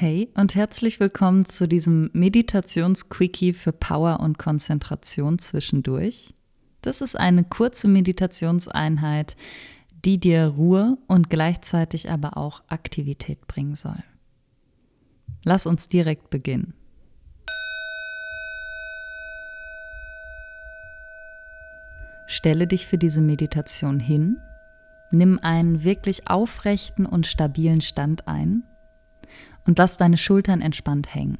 Hey und herzlich willkommen zu diesem Meditations-Quickie für Power und Konzentration zwischendurch. Das ist eine kurze Meditationseinheit, die dir Ruhe und gleichzeitig aber auch Aktivität bringen soll. Lass uns direkt beginnen. Stelle dich für diese Meditation hin, nimm einen wirklich aufrechten und stabilen Stand ein und lass deine Schultern entspannt hängen.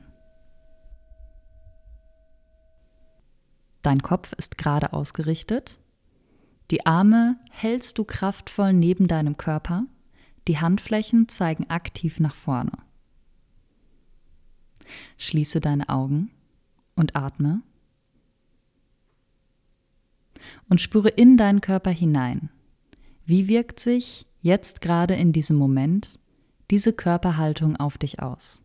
Dein Kopf ist gerade ausgerichtet. Die Arme hältst du kraftvoll neben deinem Körper. Die Handflächen zeigen aktiv nach vorne. Schließe deine Augen und atme und spüre in deinen Körper hinein. Wie wirkt sich jetzt gerade in diesem Moment diese Körperhaltung auf dich aus?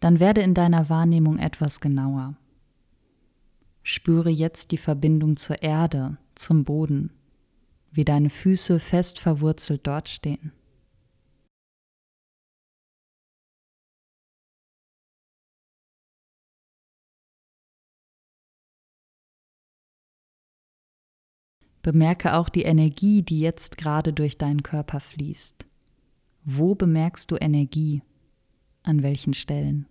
Dann werde in deiner Wahrnehmung etwas genauer. Spüre jetzt die Verbindung zur Erde, zum Boden, wie deine Füße fest verwurzelt dort stehen. Bemerke auch die Energie, die jetzt gerade durch deinen Körper fließt. Wo bemerkst du Energie? An welchen Stellen?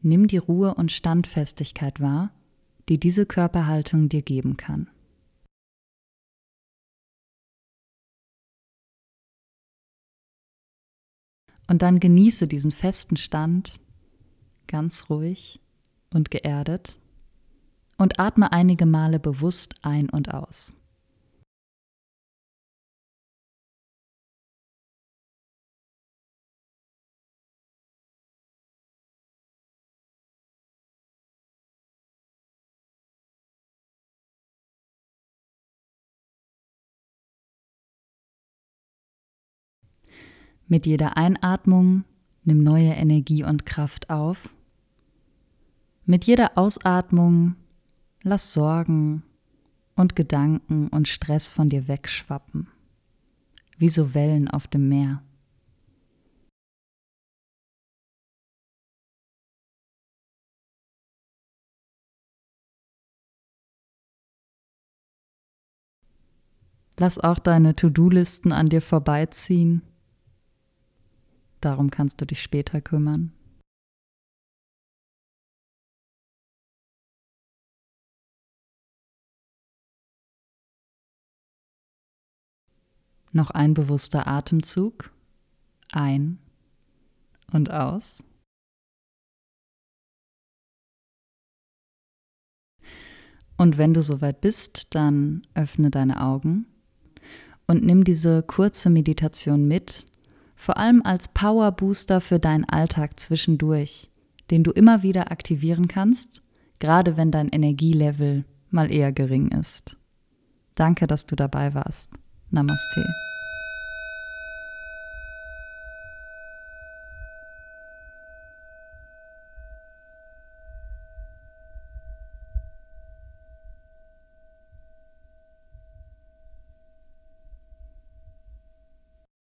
Nimm die Ruhe und Standfestigkeit wahr, die diese Körperhaltung dir geben kann. Und dann genieße diesen festen Stand ganz ruhig und geerdet und atme einige Male bewusst ein und aus. Mit jeder Einatmung nimm neue Energie und Kraft auf. Mit jeder Ausatmung lass Sorgen und Gedanken und Stress von dir wegschwappen, wie so Wellen auf dem Meer. Lass auch deine To-Do-Listen an dir vorbeiziehen Darum kannst du dich später kümmern. Noch ein bewusster Atemzug. Ein und aus. Und wenn du soweit bist, dann öffne deine Augen und nimm diese kurze Meditation mit vor allem als Power Booster für deinen Alltag zwischendurch, den du immer wieder aktivieren kannst, gerade wenn dein Energielevel mal eher gering ist. Danke, dass du dabei warst. Namaste.